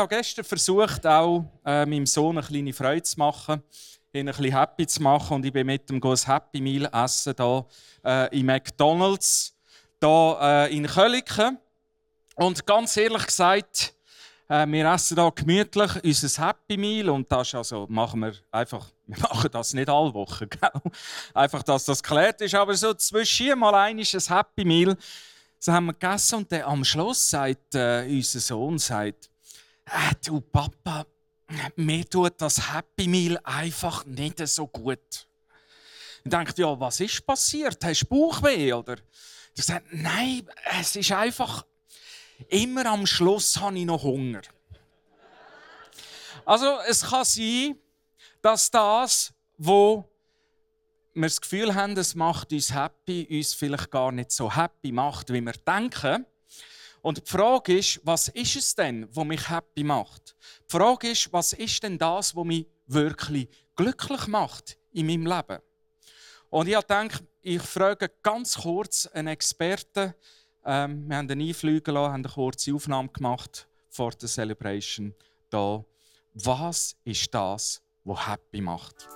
Habe gestern versucht, auch äh, meinem Sohn eine kleine Freude zu machen, ihn ein bisschen happy zu machen. Und ich bin mit ihm ein Happy Meal essen hier, äh, in McDonalds hier, äh, in Köliken. Und ganz ehrlich gesagt, äh, wir essen hier gemütlich unser Happy Meal. Und das also, machen wir einfach, wir machen das nicht alle Wochen, gell? Einfach, dass das geklärt ist. Aber so zwischen mal ein ist ein Happy Meal. So haben wir gegessen und dann am Schluss sagt äh, unser Sohn, sagt, äh, du Papa, mir tut das Happy Meal einfach nicht so gut. Ich dachte, ja, was ist passiert? Hast du Bauchweh? Oder? Ich sagte, nein, es ist einfach, immer am Schluss habe ich noch Hunger. Also es kann sein, dass das, wo wir das Gefühl haben, es macht uns happy, uns vielleicht gar nicht so happy macht, wie wir denken. Und die Frage ist, was ist es denn, was mich happy macht? Die Frage ist, was ist denn das, was mich wirklich glücklich macht in meinem Leben? Und ich denke, ich frage ganz kurz einen Experten. Ähm, wir haben einen einfliegen lassen, haben eine kurze Aufnahme gemacht vor der Celebration. Da. Was ist das, was happy macht?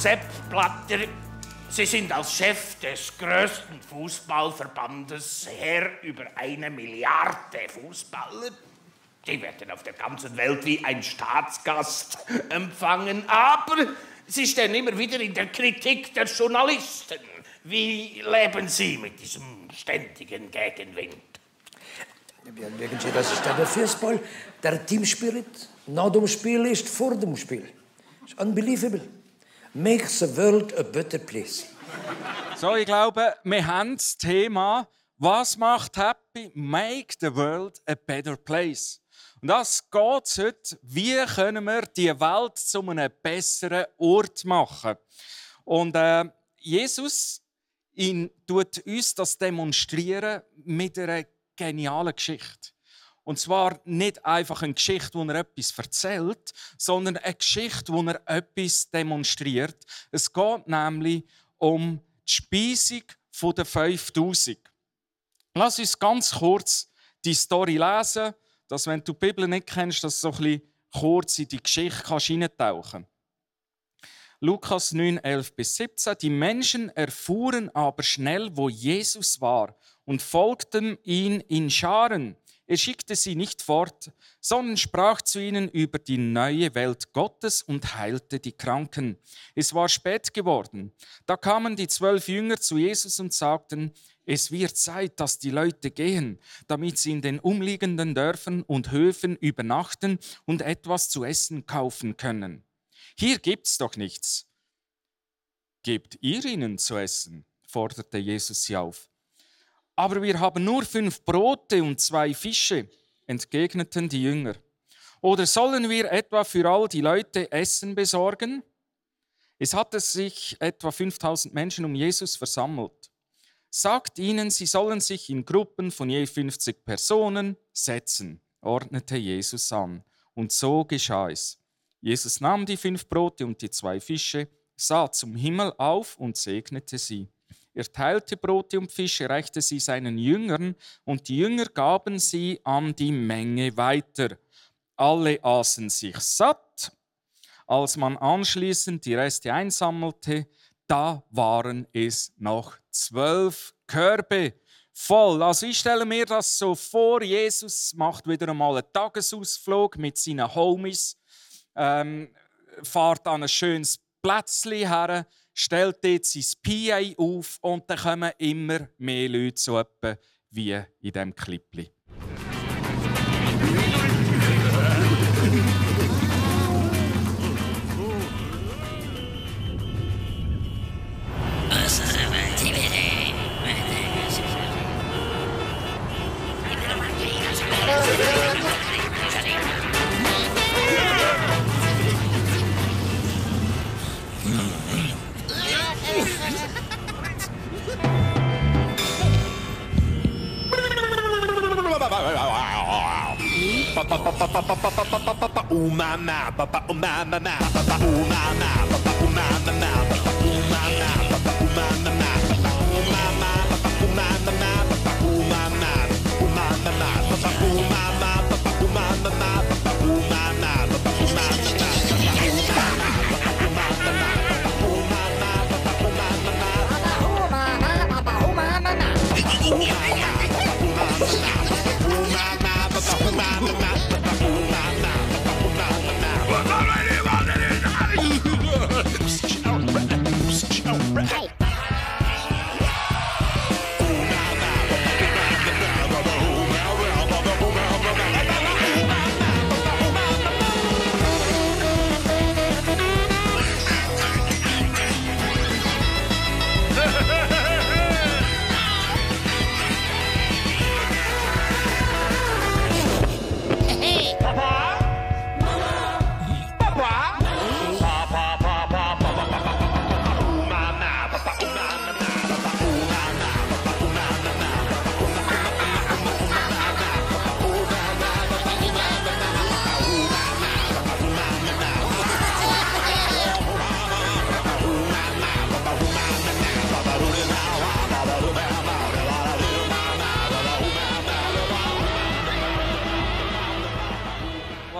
Sepp Blatter, Sie sind als Chef des größten Fußballverbandes Herr über eine Milliarde Fußballer. Die werden auf der ganzen Welt wie ein Staatsgast empfangen, aber Sie stehen immer wieder in der Kritik der Journalisten. Wie leben Sie mit diesem ständigen Gegenwind? Sie, das ist der Fußball, der Teamspirit. Nach dem Spiel ist vor dem Spiel. It's unbelievable. Makes the world a better place. So, ich glaube, wir haben das Thema, was macht happy? Make the world a better place. Und das geht heute, wie können wir die Welt zu einem besseren Ort machen? Und äh, Jesus ihn, tut uns das demonstrieren mit einer genialen Geschichte. Und zwar nicht einfach eine Geschichte, wo er etwas erzählt, sondern eine Geschichte, wo er etwas demonstriert. Es geht nämlich um die Speisung der 5000. Lass uns ganz kurz die Story lesen, dass wenn du die Bibel nicht kennst, dass du so ein bisschen kurz in die Geschichte kannst hineintauchen Lukas 9, 11 bis 17. Die Menschen erfuhren aber schnell, wo Jesus war und folgten ihm in Scharen. Er schickte sie nicht fort, sondern sprach zu ihnen über die neue Welt Gottes und heilte die Kranken. Es war spät geworden. Da kamen die zwölf Jünger zu Jesus und sagten, es wird Zeit, dass die Leute gehen, damit sie in den umliegenden Dörfern und Höfen übernachten und etwas zu essen kaufen können. Hier gibt's doch nichts. Gebt ihr ihnen zu essen, forderte Jesus sie auf. Aber wir haben nur fünf Brote und zwei Fische, entgegneten die Jünger. Oder sollen wir etwa für all die Leute Essen besorgen? Es hatte sich etwa 5000 Menschen um Jesus versammelt. Sagt ihnen, sie sollen sich in Gruppen von je 50 Personen setzen, ordnete Jesus an. Und so geschah es. Jesus nahm die fünf Brote und die zwei Fische, sah zum Himmel auf und segnete sie. Er teilte Brote und Fische, reichte sie seinen Jüngern, und die Jünger gaben sie an die Menge weiter. Alle aßen sich satt. Als man anschließend die Reste einsammelte, da waren es noch zwölf Körbe voll. Also ich stelle mir das so vor, Jesus macht wieder einmal einen Tagesausflug mit seinen Homies, ähm, fährt an ein schönes Plätzchen her, stellt dort sein PA auf und dann kommen immer mehr Leute so etwa wie in diesem Ooh, my, my, ooh, my, my, ba, ooh, my, my.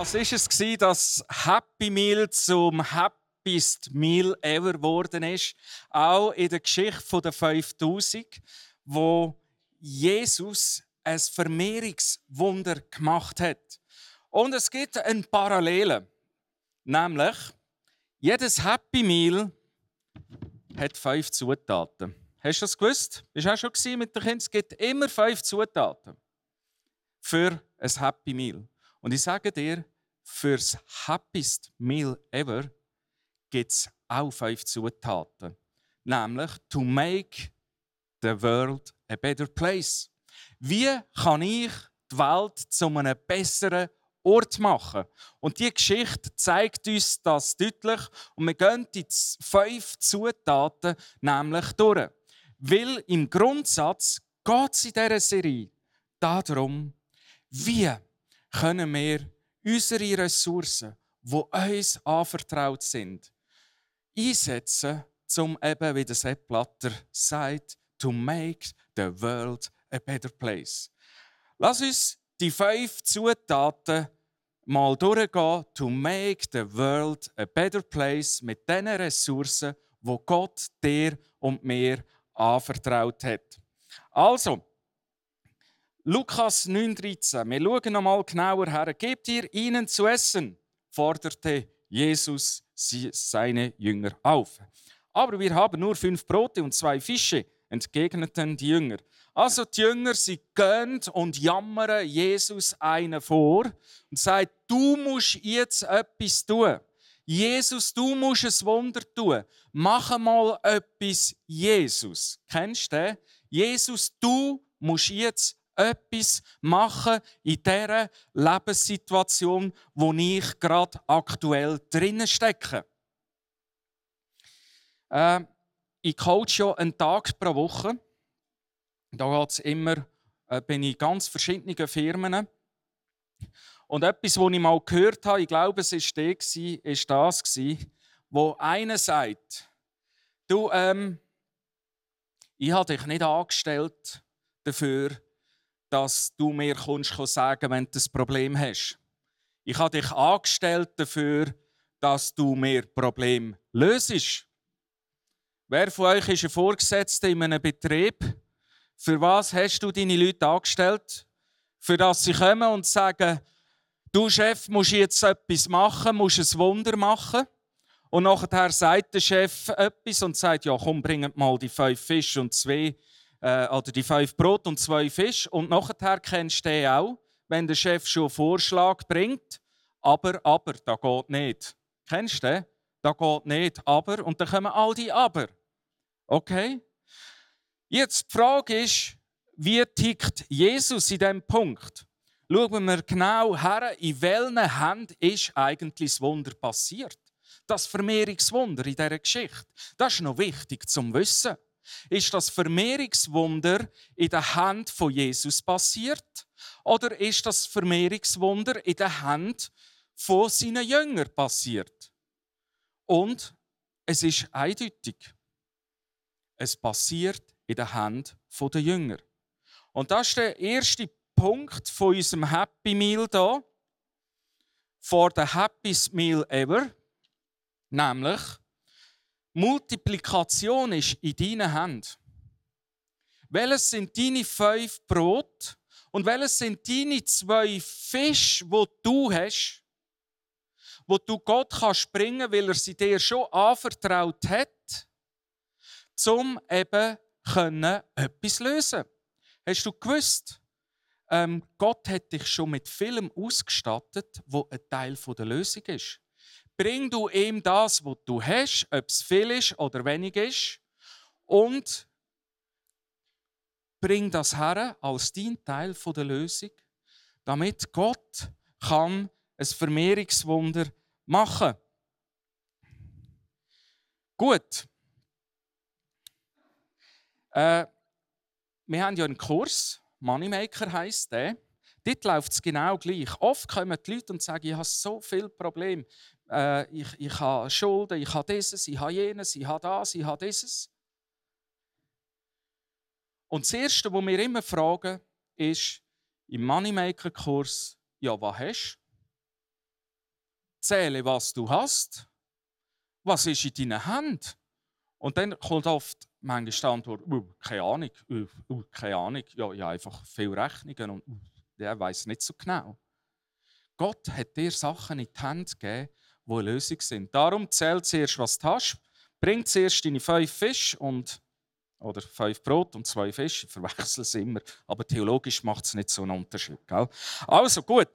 Was ist es gewesen, dass Happy Meal zum Happiest Meal ever geworden ist? Auch in der Geschichte der 5000, wo Jesus ein Vermehrungswunder gemacht hat. Und es gibt eine Parallele, nämlich jedes Happy Meal hat fünf Zutaten. Hast du das gewusst? Bist du auch schon mit den Kindern? Es gibt immer fünf Zutaten für ein Happy Meal. Und ich sage dir, fürs Happiest Meal ever gibt es auch fünf Zutaten. Nämlich, to make the world a better place. Wie kann ich die Welt zu einem besseren Ort machen? Und die Geschichte zeigt uns das deutlich. Und wir gehen die fünf Zutaten nämlich durch. Weil im Grundsatz geht es in dieser Serie darum, wie können wir unsere Ressourcen, die uns anvertraut sind, einsetzen, um eben, wie der Sepp Blatter sagt, to make the world a better place. Lass uns die fünf Zutaten mal durchgehen, to make the world a better place mit den Ressourcen, wo Gott dir und mir anvertraut hat. Also, Lukas 9,13. Wir schauen noch mal genauer her. Gebt ihr ihnen zu essen, forderte Jesus seine Jünger auf. Aber wir haben nur fünf Brote und zwei Fische, entgegneten die Jünger. Also die Jünger, sie gehen und jammern Jesus einen vor und sagen, du musst jetzt etwas tun. Jesus, du musst ein Wunder tun. Mach mal etwas, Jesus. Kennst du den? Jesus, du musst jetzt etwas machen in dieser Lebenssituation, wo ich gerade aktuell drinnen stecke. Äh, ich coache ja einen Tag pro Woche. Da geht's immer, äh, bin ich in ganz verschiedenen Firmen. Und etwas, was ich mal gehört habe, ich glaube, es war der, ist das, wo einer sagt, du, ähm, ich habe dich nicht angestellt dafür, dass du mir kommst sagen wenn du ein Problem hast. Ich habe dich angestellt dafür, dass du mir Problem löst. Wer von euch ist ein Vorgesetzter in einem Betrieb? Für was hast du deine Leute angestellt? Für das sie kommen und sagen, du Chef, musst jetzt etwas machen, musst ein Wunder machen. Und nachher sagt der Chef etwas und sagt, ja komm, bring mal die fünf Fische und zwei äh, oder die fünf Brot und zwei Fisch. Und nachher kennst du den auch, wenn der Chef schon einen Vorschlag bringt. Aber, aber, da geht nicht. Kennst du den? Da geht nicht. Aber, und dann kommen all die Aber. Okay? Jetzt die Frage ist, wie tickt Jesus in diesem Punkt? Schauen wir genau her, in welchen Händen ist eigentlich das Wunder passiert. Das Vermehrungswunder in dieser Geschichte. Das ist noch wichtig zum Wissen. Ist das Vermehrungswunder in der Hand von Jesus passiert? Oder ist das Vermehrungswunder in der Hand von seinen Jüngern passiert? Und es ist eindeutig. Es passiert in der Hand der Jünger. Und das ist der erste Punkt von unserem Happy Meal hier. For the happiest meal ever. Nämlich, Multiplikation ist in deinen Händen. Welches sind deine fünf Brot und welches sind deine zwei Fische, wo du hast, wo du Gott kannst bringen, weil er sie dir schon anvertraut hat, zum eben können etwas lösen. Hast du gewusst? Ähm, Gott hat dich schon mit vielem ausgestattet, wo ein Teil der Lösung ist. Bring du ihm das, was du hast, ob es viel ist oder wenig ist, und bring das her als dein Teil der Lösung, damit Gott kann ein Vermehrungswunder machen. Gut. Äh, wir haben ja einen Kurs, Moneymaker heisst der. Dort läuft es genau gleich. Oft kommen die Leute und sagen, ich habe so viele Probleme. Äh, ich, ich habe Schulden, ich habe dieses, ich habe jenes, ich habe das, ich habe dieses. Und das Erste, was wir immer fragen, ist im Moneymaker-Kurs, ja, was hast du? Zähle, was du hast. Was ist in deinen Händen? Und dann kommt oft manchmal die Antwort, uh, keine Ahnung, uh, uh, keine Ahnung, ja, ja, einfach viele Rechnungen und der weiß nicht so genau. Gott hat dir Sachen in die Hände gegeben, die eine Lösung sind. Darum zählt zuerst, was du hast. Bring zuerst deine fünf Fische und oder fünf Brot und zwei Fische, ich verwechsel es immer, aber theologisch macht es nicht so einen Unterschied. Gell? Also gut.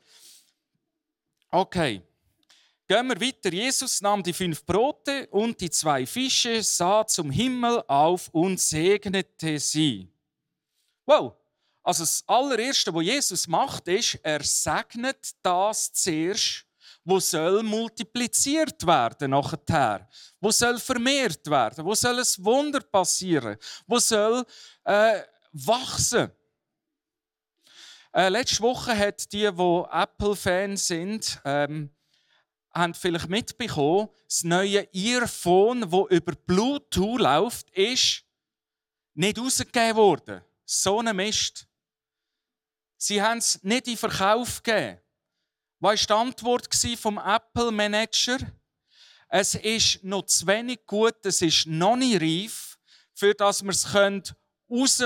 Okay. Gehen wir weiter. Jesus nahm die fünf Brote und die zwei Fische, sah zum Himmel auf und segnete sie. Wow! Also das allererste, was Jesus macht, ist, er segnet das zuerst, wo soll multipliziert werden nachher, wo soll vermehrt werden, wo soll ein Wunder passieren, wo soll äh, wachsen. Äh, letzte Woche hat die, wo Apple-Fans sind, ähm, haben vielleicht mitbekommen, das neue Earphone, wo über Bluetooth läuft, ist nicht rausgegeben worden. So ein Mist. Sie haben es nicht in Verkauf gegeben. Was war die Antwort vom Apple Manager? Es ist noch zu wenig gut, es ist noch nicht reif, für dass wir es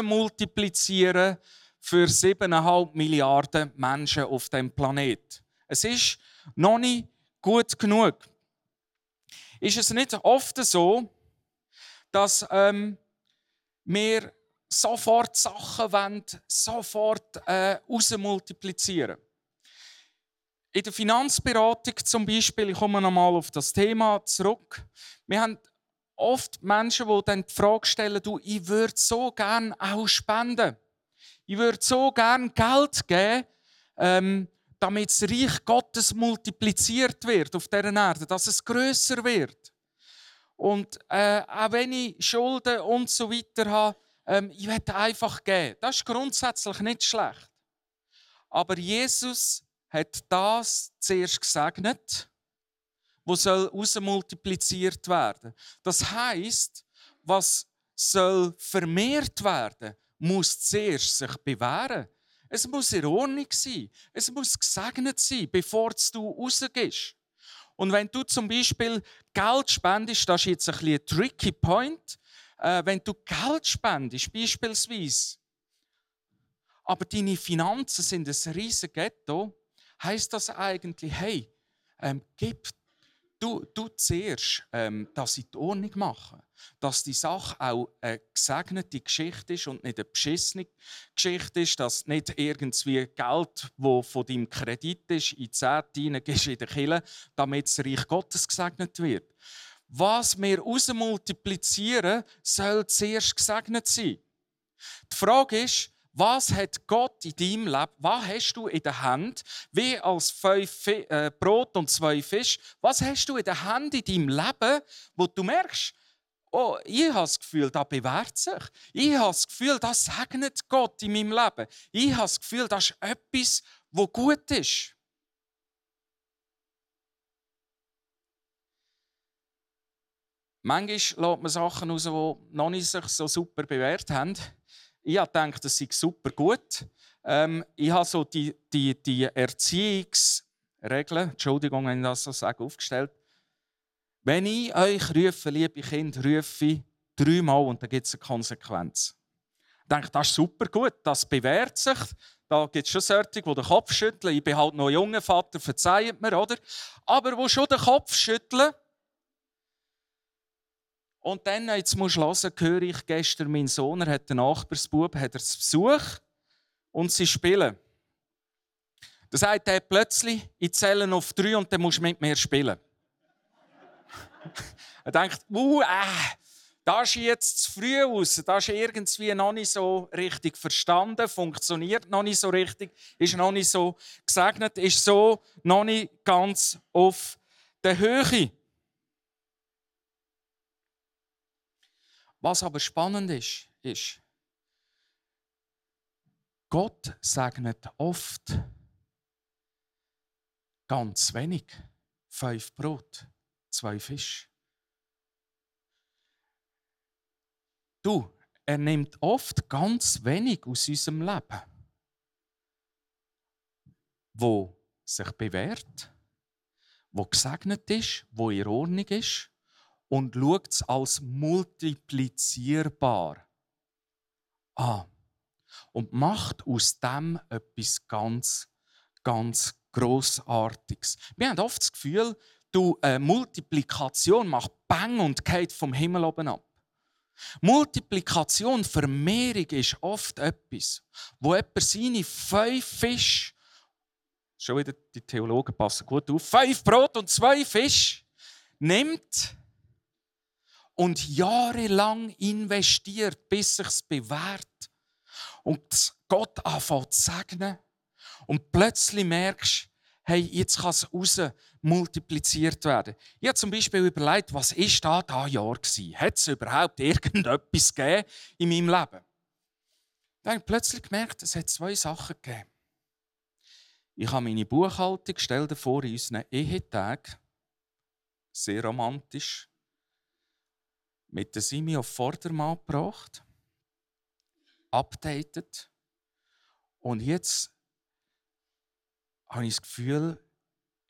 multiplizieren für 7,5 Milliarden Menschen auf dem Planet. Es ist noch nicht gut genug. Ist es nicht oft so, dass ähm, wir sofort Sachen wollen, sofort äh, multiplizieren? In der Finanzberatung zum Beispiel, ich komme nochmal auf das Thema zurück, wir haben oft Menschen, die dann die Frage stellen, du, ich würde so gerne auch spenden. Ich würde so gerne Geld geben, ähm, damit das Reich Gottes multipliziert wird auf dieser Erde, dass es größer wird. Und äh, auch wenn ich Schulden und so weiter habe, ähm, ich werde einfach geben. Das ist grundsätzlich nicht schlecht. Aber Jesus hat das zuerst gesegnet, wo soll multipliziert werden. Das heißt, was soll vermehrt werden, muss zuerst sich bewähren. Es muss in Ordnung sein. Es muss gesegnet sein, bevor du rausgehst. Und wenn du zum Beispiel Geld spendest, das ist jetzt ein, ein tricky point, äh, wenn du Geld spendest, beispielsweise, aber deine Finanzen sind ein riesiges Ghetto, heißt das eigentlich, hey, ähm, gib du, du zuerst ähm, das in die Ordnung machen. Dass die Sache auch eine gesegnete Geschichte ist und nicht eine beschissene Geschichte ist, dass nicht irgendwie Geld, das von deinem Kredit ist, in die Zehnte hineingehst in der Kirche, damit das Reich Gottes gesegnet wird. Was wir multiplizieren, soll zuerst gesegnet sein. Die Frage ist, was hat Gott in deinem Leben, was hast du in der Hand, wie als fünf äh, Brot und zwei Fisch, was hast du in der Hand in deinem Leben, wo du merkst, oh, ich habe das Gefühl, das bewährt sich. Ich habe das Gefühl, das segnet Gott in meinem Leben. Ich habe das Gefühl, das ist etwas, wo gut ist. Manchmal lässt man Sachen raus, die noch nicht sich so super bewährt haben. Ich habe gedacht, das sei super gut. Ähm, ich habe so die, die, die Erziehungsregeln, Entschuldigung, wenn ich das so sage, aufgestellt. Wenn ich euch rufe, liebe Kinder, rufe ich dreimal und dann gibt es eine Konsequenz. Ich denke, das ist super gut, das bewährt sich. Da gibt es schon solche, die den Kopf schütteln. Ich bin halt noch junger Vater, verzeiht mir, oder? Aber wo schon den Kopf schütteln, und dann, jetzt musst du hören, höre ich gestern, mein Sohn, er hat einen Nachbarsbub, hat er zu Besuch und sie spielen. Da sagt er plötzlich, ich zähle auf drei und dann musst du mit mir spielen. er denkt, uh, äh, das ist jetzt zu früh aus, das ist irgendwie noch nicht so richtig verstanden, funktioniert noch nicht so richtig, ist noch nicht so gesegnet, ist so noch nicht ganz auf der Höhe. Was aber spannend ist, ist, Gott segnet oft ganz wenig. Fünf Brot, zwei Fisch. Du, er nimmt oft ganz wenig aus unserem Leben, wo sich bewährt, wo gesegnet ist, wo in Ordnung ist und schaut es als multiplizierbar an und macht aus dem etwas ganz, ganz Grossartiges. Wir haben oft das Gefühl, du, äh, Multiplikation macht Bang und geht vom Himmel oben ab. Multiplikation, Vermehrung ist oft etwas, wo jemand seine fünf Fische, schon wieder die Theologen passen gut auf, fünf Brot und zwei Fisch nimmt und jahrelang investiert, bis sich's bewährt und Gott anfängt zu segnen und plötzlich merkst, hey, jetzt kann es raus multipliziert werden. Ich habe zum Beispiel überlegt, was ist da da Jahr? Hat es überhaupt irgendetwas gegeben in meinem Leben? Dann habe ich plötzlich gemerkt, es hat zwei Sachen gegeben. Ich habe meine Buchhaltung, stell vor, in unseren Ehetagen, sehr romantisch, mit der Simi auf Vordermann gebracht, updated und jetzt habe ich das Gefühl,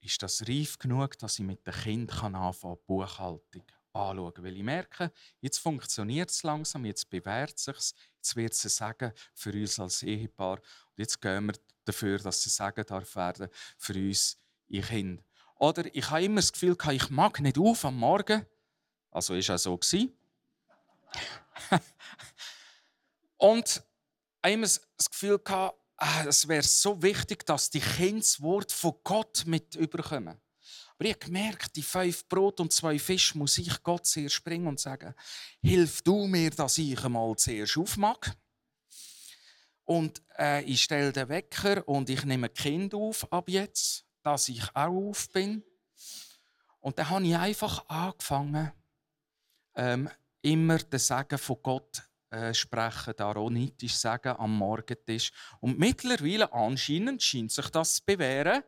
ist das reif genug, dass ich mit den Kindern anfangen kann, Buchhaltung anschauen. Weil ich merke, jetzt funktioniert es langsam, jetzt bewährt es sich, jetzt wird es sagen für uns als Ehepaar und jetzt gehen wir dafür, dass sie sagen darf werden für uns, ihr Kind. Oder ich habe immer das Gefühl, ich mag nicht auf am Morgen, also ist auch so gewesen. und immer das Gefühl ah, es wäre so wichtig, dass die Kinder das Wort von Gott mit überkommen. Aber ich habe gemerkt, die fünf Brot und zwei Fisch muss ich Gott sehr springen und sagen, hilf du mir, dass ich einmal zuerst aufmache. Und äh, ich stelle den Wecker und ich nehme Kind auf ab jetzt, dass ich auch auf bin. Und dann habe ich einfach angefangen, ähm, immer den Segen von Gott äh, sprechen, aronitisch sagen am Morgentisch. Und mittlerweile anscheinend scheint sich das zu bewähren.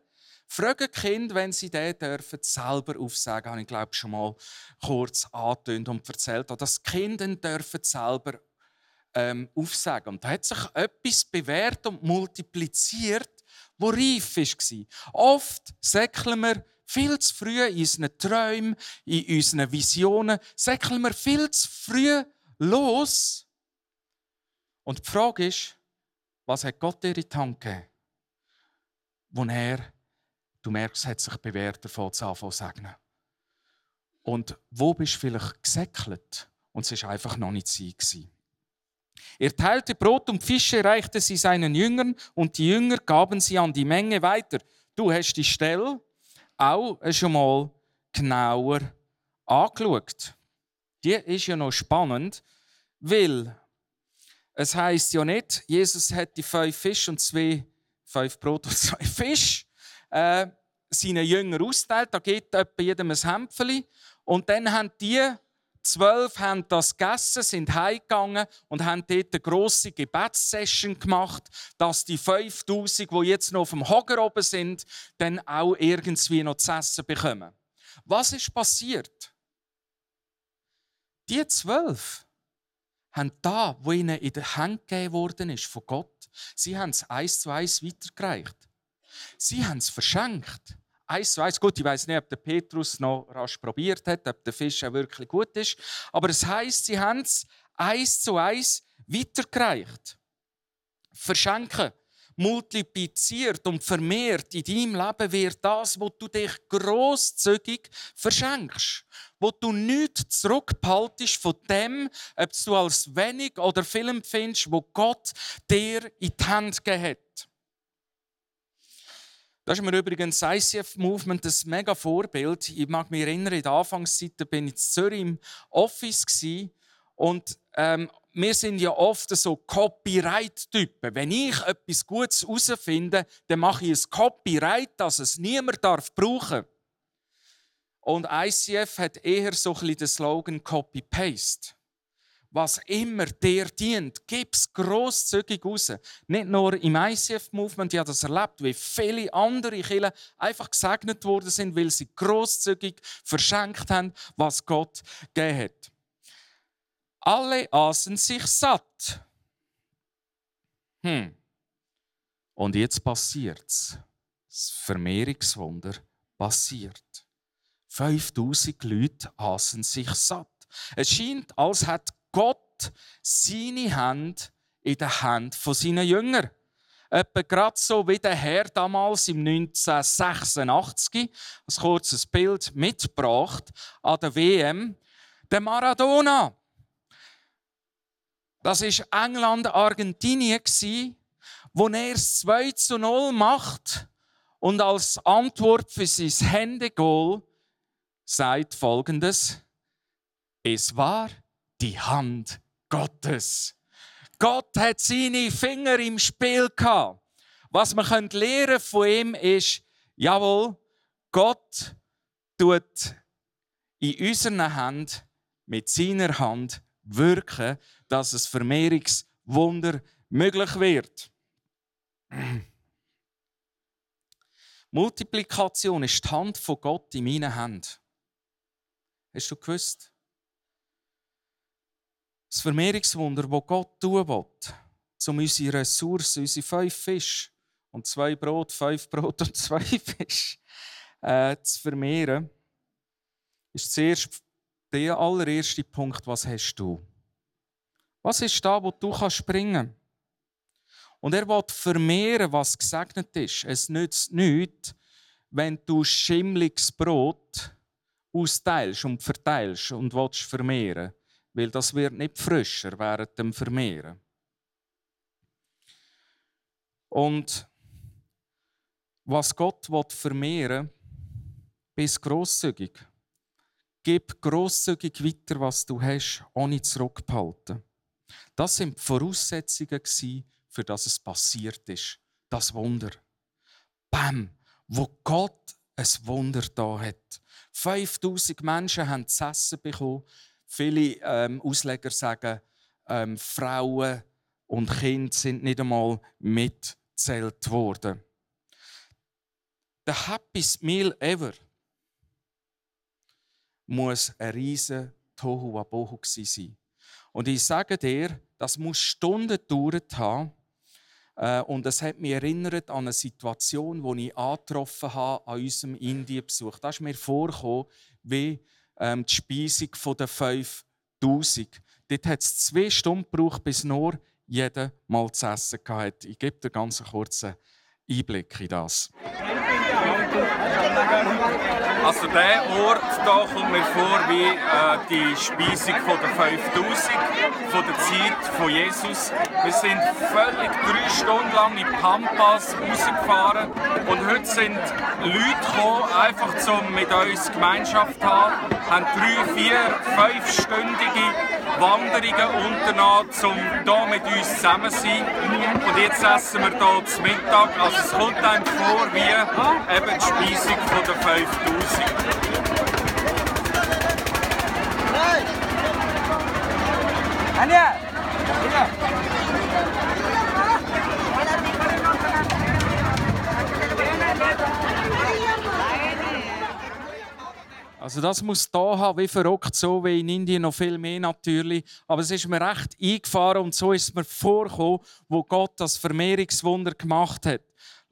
Fragen Kind, wenn sie den dürfen, selber aufsagen, habe ich glaube schon mal kurz angetönt und erzählt, dass die Kinder dürfen selber ähm, aufsagen. Und da hat sich etwas bewährt und multipliziert, wo reif war. Oft säckeln wir viel zu früh in unseren Träumen, in unseren Visionen, säckeln wir viel zu früh los und die Frage ist, was hat Gott dir in die Hand gegeben, wo er, du merkst, hat sich bewährt, davon zu anfangen. Und wo bist du vielleicht gesäckelt und es war einfach noch nicht. Gewesen. Er teilte Brot und Fische, reichte sie seinen Jüngern und die Jünger gaben sie an die Menge weiter. Du hast die Stelle auch schon mal genauer angeschaut. Die ist ja noch spannend, weil es heißt ja nicht, Jesus hat die fünf Fisch und zwei, fünf Brot und zwei Fisch äh, seinen Jüngern austeilt. Da geht jedem ein Hämpfchen. Und dann haben die zwölf haben das gegessen, sind heimgegangen und haben dort eine grosse Gebetssession gemacht, dass die 5000, die jetzt noch auf dem Hocker oben sind, dann auch irgendwie noch zu essen bekommen. Was ist passiert? Die zwölf haben da, wo ihnen in der Hand gegeben worden ist von Gott, sie haben es eins zu eins weitergereicht. Sie haben es verschenkt. Eins zu eins. Gut, ich weiß nicht, ob der Petrus noch rasch probiert hat, ob der Fisch auch wirklich gut ist. Aber es heißt, sie haben es eins zu eins weitergereicht. Verschenken multipliziert und vermehrt in deinem Leben wird das, wo du dich großzügig verschenkst. Wo du nichts zurückhaltest von dem, ob du als wenig oder viel empfindest, wo Gott dir in die Hand gegeben hat. Das ist mir übrigens das ICF-Movement ein mega Vorbild. Ich mag mich erinnern, in der Anfangszeit bin ich in Zürich im Office und ähm, wir sind ja oft so Copyright-Typen. Wenn ich etwas Gutes herausfinde, dann mache ich ein Copyright, dass es niemand darf brauchen Und ICF hat eher so ein den Slogan Copy-Paste. Was immer dir dient, gib es grosszügig raus. Nicht nur im ICF-Movement, ich habe das erlebt, wie viele andere Kirchen einfach gesegnet worden sind, weil sie grosszügig verschenkt haben, was Gott gegeben hat. Alle aßen sich satt. Hm. Und jetzt passiert's. Das Vermehrungswunder passiert. 5000 Leute aßen sich satt. Es scheint, als hat Gott seine Hand in der Hand von seinen Jüngern. Etwa gerade so wie der Herr damals im 1986 ein kurzes Bild mitgebracht an der WM. Der Maradona, das war England-Argentinien, wo er es 2 zu 0 macht und als Antwort für sein Händegoal sagt folgendes: Es war die Hand Gottes. Gott hat seine Finger im Spiel gehabt. Was man lernen von ihm ist, jawohl, Gott tut in unserer Hand mit seiner Hand wirken, dass es Vermehrungswunder möglich wird. Multiplikation ist die Hand von Gott in meinen Händen. Hast du gewusst? Das Vermehrungswunder, das Gott tun will, um unsere Ressourcen, unsere fünf Fische und zwei Brot, fünf Brot und zwei Fische äh, zu vermehren, ist zuerst der allererste Punkt, was hast du? Was ist da, wo du kannst bringen? Und er will vermehren, was gesegnet ist. Es nützt nichts, wenn du schimmliges Brot austeilst und verteilst und willst vermehren, weil das wird nicht frischer während dem Vermehren. Und was Gott will vermehren, bist großzügig. Gib großzügig weiter, was du hast, ohne zurückzuhalten. Das sind die Voraussetzungen, für das es passiert ist. Das Wunder. Bam! Wo Gott ein Wunder da hat. 5000 Menschen haben zu essen bekommen. Viele ähm, Ausleger sagen, ähm, Frauen und Kinder sind nicht einmal mitgezählt worden. Der happiest meal ever muss ein riesen Tohu Wabohu sein. Und ich sage dir, das muss Stunden gedauert haben. Äh, und es hat mich erinnert an eine Situation, die ich angetroffen habe an unserem Indienbesuch. Da ist mir vorgekommen, wie ähm, die Speisung der 5000. Dort hat es zwei Stunden gebraucht, bis nur jeder mal zu essen hatte. Ich gebe dir ganz einen kurzen Einblick in das. Also der Ort da kommt mir vor wie äh, die Speisung von der 5000, von der Zeit von Jesus. Wir sind völlig drei Stunden lang in Pampas rausgefahren und heute sind Leute gekommen, einfach um mit uns Gemeinschaft zu haben, haben drei, vier, fünfstündige Wanderungen unternommen, um hier mit uns zusammen zu sein. Und jetzt essen wir hier zu Mittag. Also es kommt einem vor wie eben die Speisung der 5000. Hey! Hey! Hey! Also das muss da haben, wie verrückt, so wie in Indien noch viel mehr natürlich. Aber es ist mir recht eingefahren und so ist mir vorgekommen, wo Gott das Vermehrungswunder gemacht hat.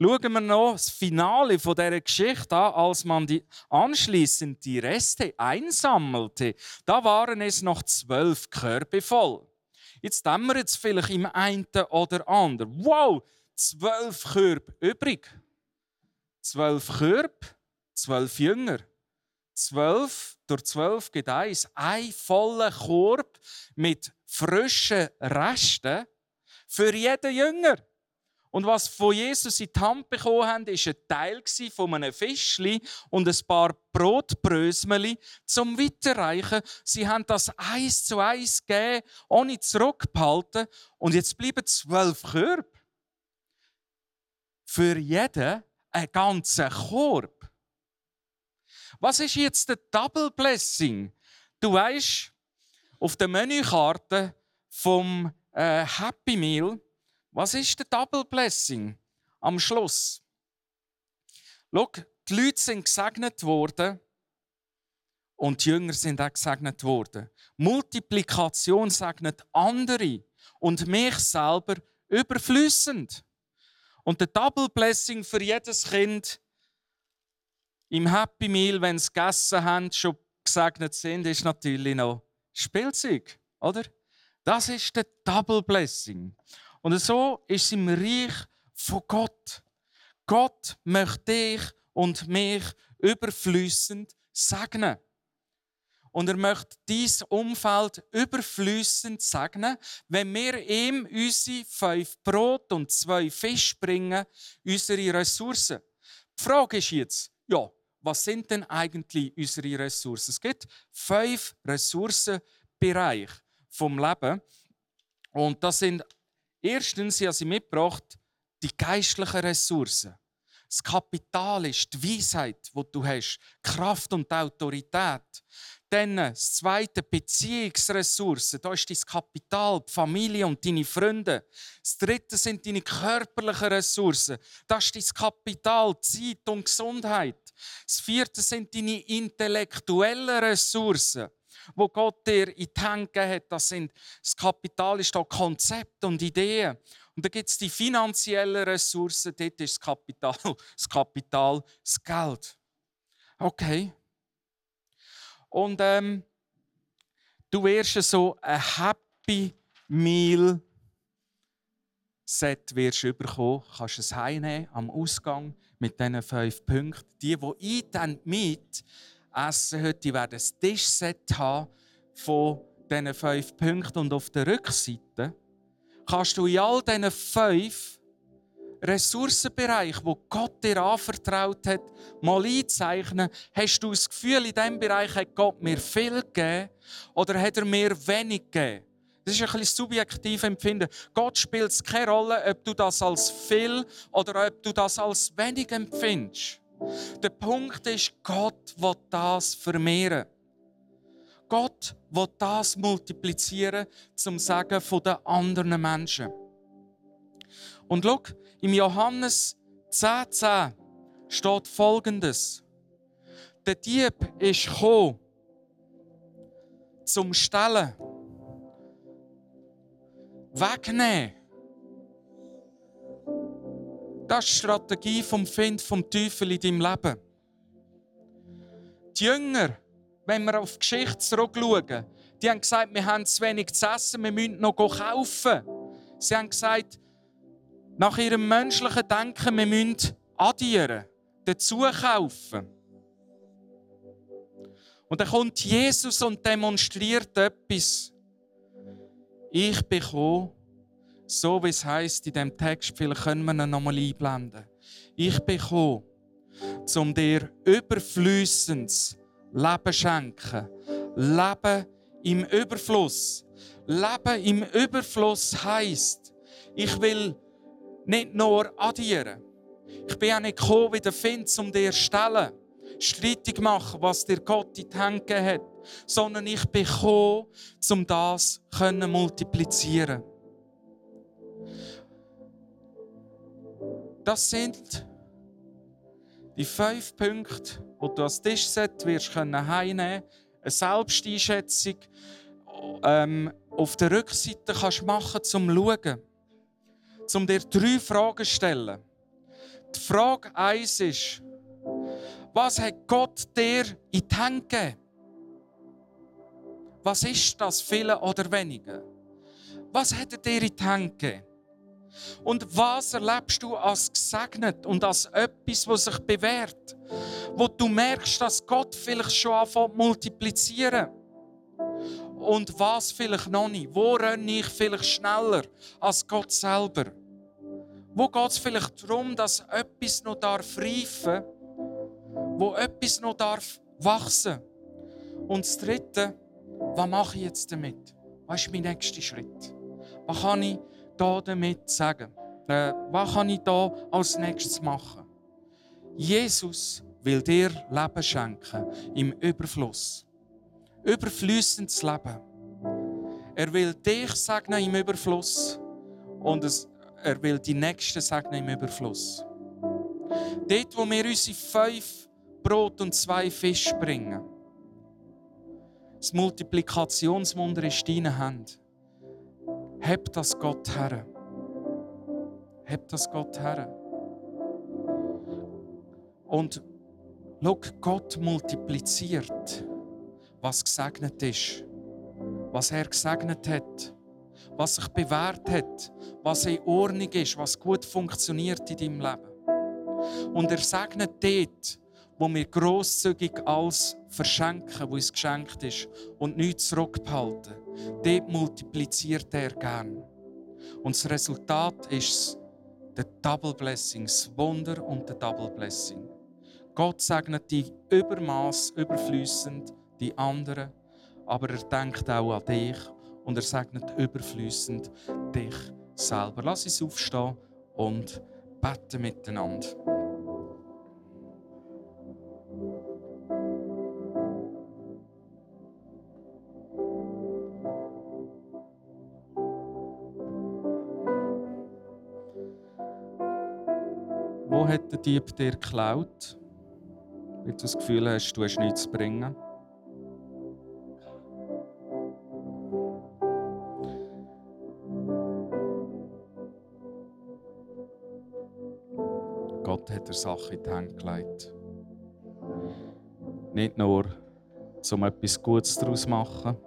Schauen wir noch das Finale von dieser Geschichte an, als man die anschließend die Reste einsammelte. Da waren es noch zwölf Körbe voll. Jetzt dämmert jetzt vielleicht im einen oder anderen. Wow, zwölf Körbe übrig. Zwölf Körbe, zwölf Jünger. 12 durch 12 gibt eins, ein voller Korb mit frischen Resten für jeden Jünger. Und was von Jesus in die Hand bekommen haben, war ein Teil von einem Fischli und ein paar Brotbrösmeli zum Weiterreichen. Sie haben das eins zu eins gegeben, ohne zurückzuhalten. Und jetzt bleiben zwölf Körbe. Für jeden ein ganzer Korb. Was ist jetzt der Double Blessing? Du weißt, auf der Menükarte vom äh, Happy Meal, was ist der Double Blessing am Schluss? Schau, die Leute sind gesegnet worden und die Jünger sind auch gesegnet worden. Multiplikation segnet andere und mich selber überflüssend. Und der Double Blessing für jedes Kind im Happy Meal, wenn sie gegessen haben, schon gesegnet sind, ist natürlich noch Spielzeug, oder? Das ist der Double Blessing. Und so ist es im Reich von Gott. Gott möchte dich und mich überflüssend segnen. Und er möchte dieses Umfeld überflüssend segnen, wenn wir ihm unsere fünf Brot und zwei Fisch bringen, unsere Ressourcen. Die Frage ist jetzt, ja, was sind denn eigentlich unsere Ressourcen? Es gibt fünf Ressourcenbereiche vom Leben. Und das sind erstens, ich habe sie mitgebracht, die geistlichen Ressourcen. Das Kapital ist die Weisheit, die du hast, Kraft und Autorität. Dann das zweite, Beziehungsressourcen. Da ist dein Kapital, die Familie und deine Freunde. Das dritte sind deine körperlichen Ressourcen. Das ist dein Kapital, Zeit und Gesundheit. Das vierte sind deine intellektuellen Ressourcen, wo Gott dir in die gegeben hat. Das, sind, das Kapital ist da Konzept und Ideen. Und dann gibt es die finanziellen Ressourcen, dort ist das Kapital, das Kapital, das Geld. Okay. Und ähm, du wirst so ein Happy Meal Set wirst du bekommen, kannst es heimnehmen am Ausgang mit diesen fünf Punkten. Die, die dann mit essen heute, die werden ein Tischset haben von diesen fünf Punkten. Und auf der Rückseite kannst du in all diesen fünf Ressourcenbereichen, wo Gott dir anvertraut hat, mal einzeichnen. Hast du das Gefühl, in diesem Bereich hat Gott mir viel gegeben oder hat er mir wenig gegeben? Das ist ein bisschen subjektiv empfinden. Gott spielt keine Rolle, ob du das als viel oder ob du das als wenig empfindest. Der Punkt ist, Gott will das vermehren. Gott will das multiplizieren zum Sagen der anderen Menschen. Und schau, im Johannes 10,10 10 steht folgendes. Der Dieb ist gekommen, zum Stellen, wegnehmen. Das ist die Strategie vom Find vom Teufel in deinem Leben. Die Jünger, wenn wir auf die Geschichte zurückschauen, die haben gesagt, wir haben zu wenig zu essen, wir müssen noch kaufen. Sie haben gesagt, nach ihrem menschlichen Denken, wir müssen addieren, dazu kaufen. Und dann kommt Jesus und demonstriert etwas. Ich bekomme, so wie es heißt in dem Text, vielleicht können wir ihn nochmal einblenden. Ich bekomme, um dir überflüssendes Leben schenken. Leben im Überfluss. Leben im Überfluss heißt, ich will nicht nur addieren. Ich bin auch nicht gekommen, wie der Find, um dir zu stellen, streitig machen, was dir Gott in die Hände hat. sondern ich bin gekommen, um das zu multiplizieren. Das sind die fünf Punkte, die du als Tischset wirst können eine Selbsteinschätzung ähm, auf der Rückseite kannst machen, zum zu schauen, um dir drei Fragen zu stellen. Die Frage 1 ist, was hat Gott dir in die Hände gegeben? Was ist das, viele oder wenige? Was hat er dir in die Hände gegeben? Und was erlebst du als gesegnet und als etwas, was sich bewährt? Wo du merkst, dass Gott vielleicht schon anfängt multiplizieren. Und was vielleicht noch nicht? Wo renne ich vielleicht schneller als Gott selber? Wo geht es vielleicht darum, dass etwas noch darf reifen wo etwas noch darf wachsen Und das Dritte, was mache ich jetzt damit? Was ist mein nächster Schritt? Was kann ich da damit sagen? Äh, was kann ich da als nächstes machen? Jesus will dir Leben schenken im Überfluss. Überflüssendes Leben. Er will dich segnen im Überfluss und es, er will die Nächsten segnen im Überfluss. Dort, wo wir unsere fünf Brot und zwei Fische bringen, das Multiplikationswunder in deinen Händen. Heb das Gott her. Heb das Gott her. Und schau, Gott multipliziert, was gesegnet ist, was er gesegnet hat, was sich bewährt hat, was in Ordnung ist, was gut funktioniert in deinem Leben. Und er segnet dort, wo wir grosszügig alles verschenken, wo uns geschenkt ist und nichts zurückbehalten. Dort multipliziert er gern. Und das Resultat ist der Double Blessing, das Wunder und der Double Blessing. Gott segnet die Übermaß, überflüssend die anderen, aber er denkt auch an dich und er segnet überflüssend dich selber. Lass uns aufstehen und beten miteinander. hat der Dieb dir geklaut, weil du das Gefühl hast, du hast nichts zu bringen? Dir Sachen in die Hände gelegt. Nicht nur, um etwas Gutes daraus zu machen,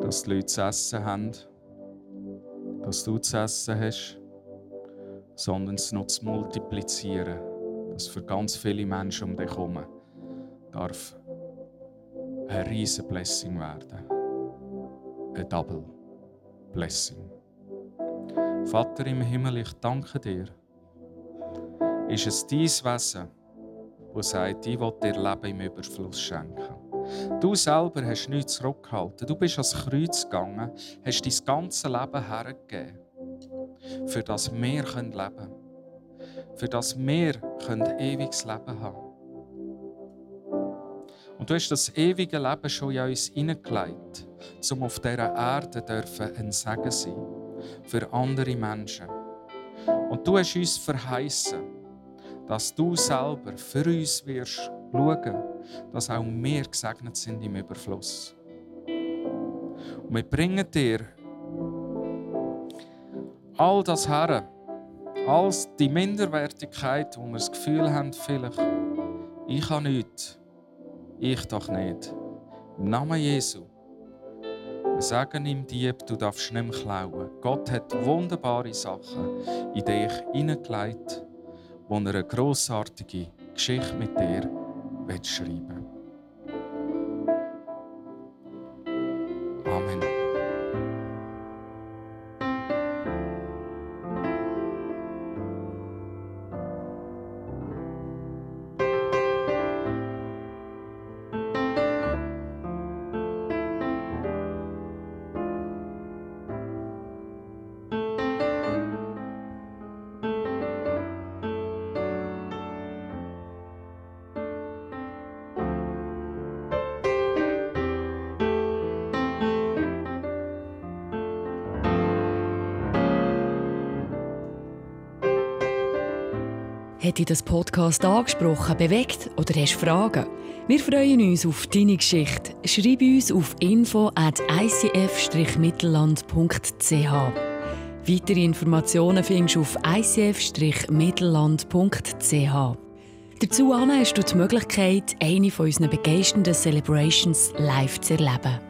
dass die Leute zu essen haben, dass du zu essen hast, sondern es noch zu multiplizieren, dass für ganz viele Menschen um dich herum darf ein riesen Blessing werden. Ein Double Blessing. Vater im Himmel, ich danke dir. Ist es dein Wesen, das sagt, ich will dir Leben im Überfluss schenken? Du selber hast nichts zurückgehalten. Du bist ans Kreuz gegangen, hast dein ganzes Leben hergegeben für das wir leben können. Für das wir ewiges Leben haben Und du hast das ewige Leben schon in uns hineingelegt, um auf dieser Erde dürfen ein Segen sein für andere Menschen. Und du hast uns verheißen, dass du selber für uns wirst schauen, dass auch wir gesegnet sind im Überfluss. Und wir bringen dir all das her, als die Minderwertigkeit, wo wir das Gefühl haben, vielleicht, ich habe nichts, ich doch nicht. Im Namen Jesu. Wir sagen ihm Dieb, du darfst nicht mehr klauen. Gott hat wunderbare Sachen in dich hineingelegt, wo er eine grossartige Geschichte mit dir schreiben will. Hat dich das Podcast angesprochen, bewegt oder hast Fragen? Wir freuen uns auf deine Geschichte. Schreib uns auf info at icf-mittelland.ch. Weitere Informationen findest du auf icf-mittelland.ch. Dazu hast du die Möglichkeit, eine von unseren begeisternden Celebrations live zu erleben.